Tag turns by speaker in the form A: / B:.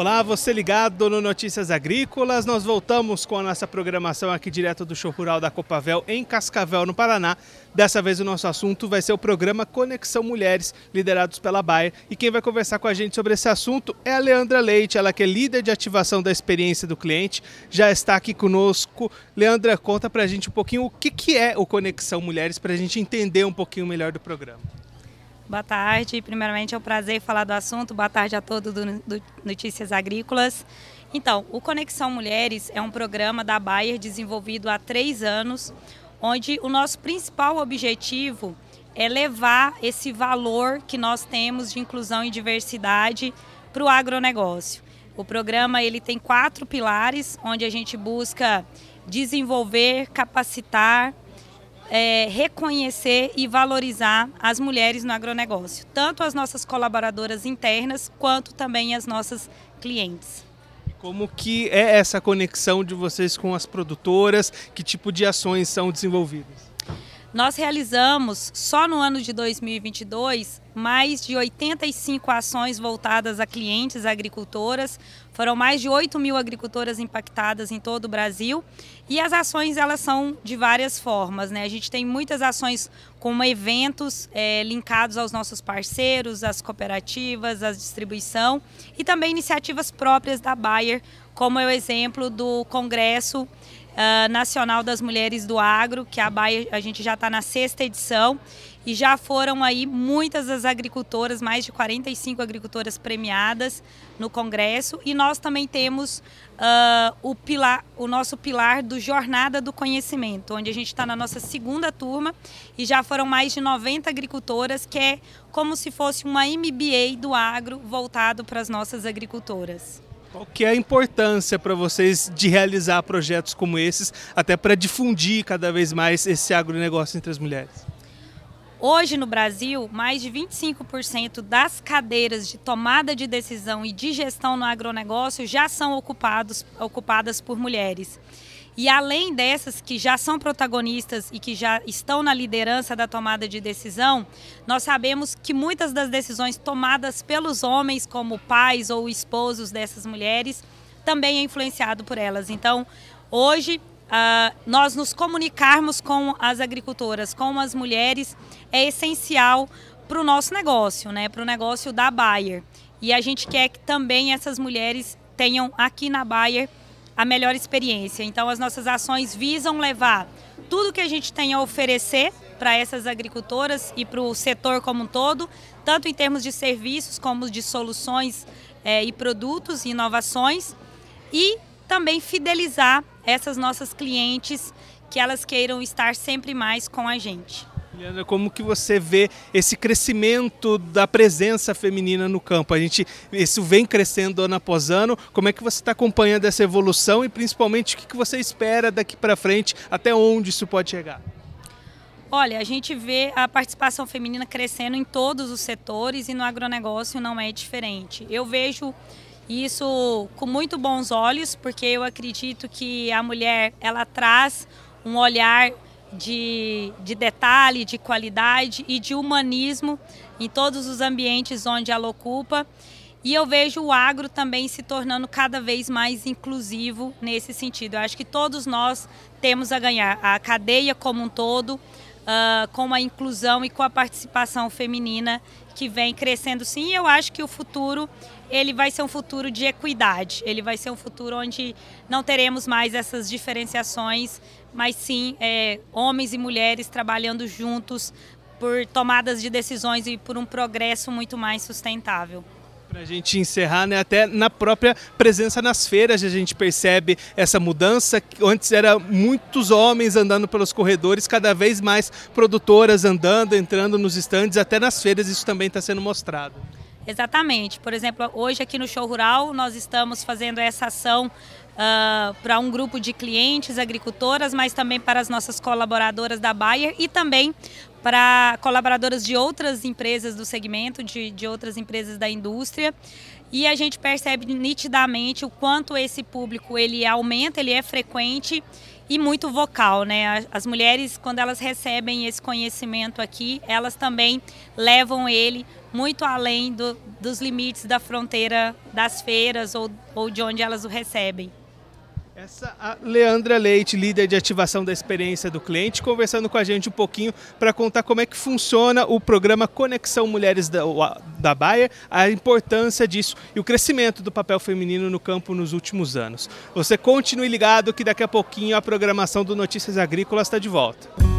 A: Olá, você ligado no Notícias Agrícolas. Nós voltamos com a nossa programação aqui direto do Show Rural da Copavel em Cascavel, no Paraná. Dessa vez o nosso assunto vai ser o programa Conexão Mulheres, liderados pela Bayer. E quem vai conversar com a gente sobre esse assunto é a Leandra Leite, ela que é líder de ativação da experiência do cliente, já está aqui conosco. Leandra, conta pra gente um pouquinho o que, que é o Conexão Mulheres, para a gente entender um pouquinho melhor do programa.
B: Boa tarde. Primeiramente é um prazer falar do assunto. Boa tarde a todos do, Notícias Agrícolas. Então, o Conexão Mulheres é um programa da Bayer desenvolvido há três anos, onde o nosso principal objetivo é levar esse valor que nós temos de inclusão e diversidade para o agronegócio. O programa ele tem quatro pilares, onde a gente busca desenvolver, capacitar, é, reconhecer e valorizar as mulheres no agronegócio, tanto as nossas colaboradoras internas quanto também as nossas clientes.
A: Como que é essa conexão de vocês com as produtoras? Que tipo de ações são desenvolvidas?
B: Nós realizamos, só no ano de 2022, mais de 85 ações voltadas a clientes agricultoras. Foram mais de 8 mil agricultoras impactadas em todo o Brasil. E as ações, elas são de várias formas. Né? A gente tem muitas ações como eventos é, linkados aos nossos parceiros, às cooperativas, à distribuição. E também iniciativas próprias da Bayer, como é o exemplo do Congresso uh, Nacional das Mulheres do Agro, que a Baia, a gente já está na sexta edição e já foram aí muitas das agricultoras, mais de 45 agricultoras premiadas no Congresso e nós também temos uh, o, pilar, o nosso pilar do Jornada do Conhecimento, onde a gente está na nossa segunda turma e já foram mais de 90 agricultoras, que é como se fosse uma MBA do agro voltado para as nossas agricultoras.
A: Qual que é a importância para vocês de realizar projetos como esses, até para difundir cada vez mais esse agronegócio entre as mulheres?
B: Hoje no Brasil, mais de 25% das cadeiras de tomada de decisão e de gestão no agronegócio já são ocupados, ocupadas por mulheres. E além dessas que já são protagonistas e que já estão na liderança da tomada de decisão, nós sabemos que muitas das decisões tomadas pelos homens, como pais ou esposos dessas mulheres, também é influenciado por elas. Então, hoje, uh, nós nos comunicarmos com as agricultoras, com as mulheres, é essencial para o nosso negócio, né? para o negócio da Bayer. E a gente quer que também essas mulheres tenham aqui na Bayer a melhor experiência. Então, as nossas ações visam levar tudo que a gente tem a oferecer para essas agricultoras e para o setor como um todo, tanto em termos de serviços como de soluções é, e produtos inovações, e também fidelizar essas nossas clientes que elas queiram estar sempre mais com a gente.
A: Leandra, como que você vê esse crescimento da presença feminina no campo? A gente, isso vem crescendo ano após ano. Como é que você está acompanhando essa evolução e principalmente o que você espera daqui para frente, até onde isso pode chegar?
B: Olha, a gente vê a participação feminina crescendo em todos os setores e no agronegócio não é diferente. Eu vejo isso com muito bons olhos, porque eu acredito que a mulher ela traz um olhar de, de detalhe, de qualidade e de humanismo em todos os ambientes onde ela ocupa. E eu vejo o agro também se tornando cada vez mais inclusivo nesse sentido. Eu acho que todos nós temos a ganhar, a cadeia como um todo, uh, com a inclusão e com a participação feminina que vem crescendo sim. Eu acho que o futuro ele vai ser um futuro de equidade. Ele vai ser um futuro onde não teremos mais essas diferenciações, mas sim é, homens e mulheres trabalhando juntos por tomadas de decisões e por um progresso muito mais sustentável.
A: Para a gente encerrar, né, até na própria presença nas feiras a gente percebe essa mudança. Antes era muitos homens andando pelos corredores, cada vez mais produtoras andando, entrando nos estandes, até nas feiras isso também está sendo mostrado.
B: Exatamente. Por exemplo, hoje aqui no Show Rural nós estamos fazendo essa ação uh, para um grupo de clientes, agricultoras, mas também para as nossas colaboradoras da Bayer e também para colaboradoras de outras empresas do segmento, de, de outras empresas da indústria. E a gente percebe nitidamente o quanto esse público ele aumenta, ele é frequente e muito vocal, né? As mulheres, quando elas recebem esse conhecimento aqui, elas também levam ele muito além do, dos limites da fronteira das feiras ou, ou de onde elas o recebem.
A: Essa a Leandra Leite, líder de ativação da experiência do cliente, conversando com a gente um pouquinho para contar como é que funciona o programa Conexão Mulheres da, da Baia, a importância disso e o crescimento do papel feminino no campo nos últimos anos. Você continue ligado que daqui a pouquinho a programação do Notícias Agrícolas está de volta.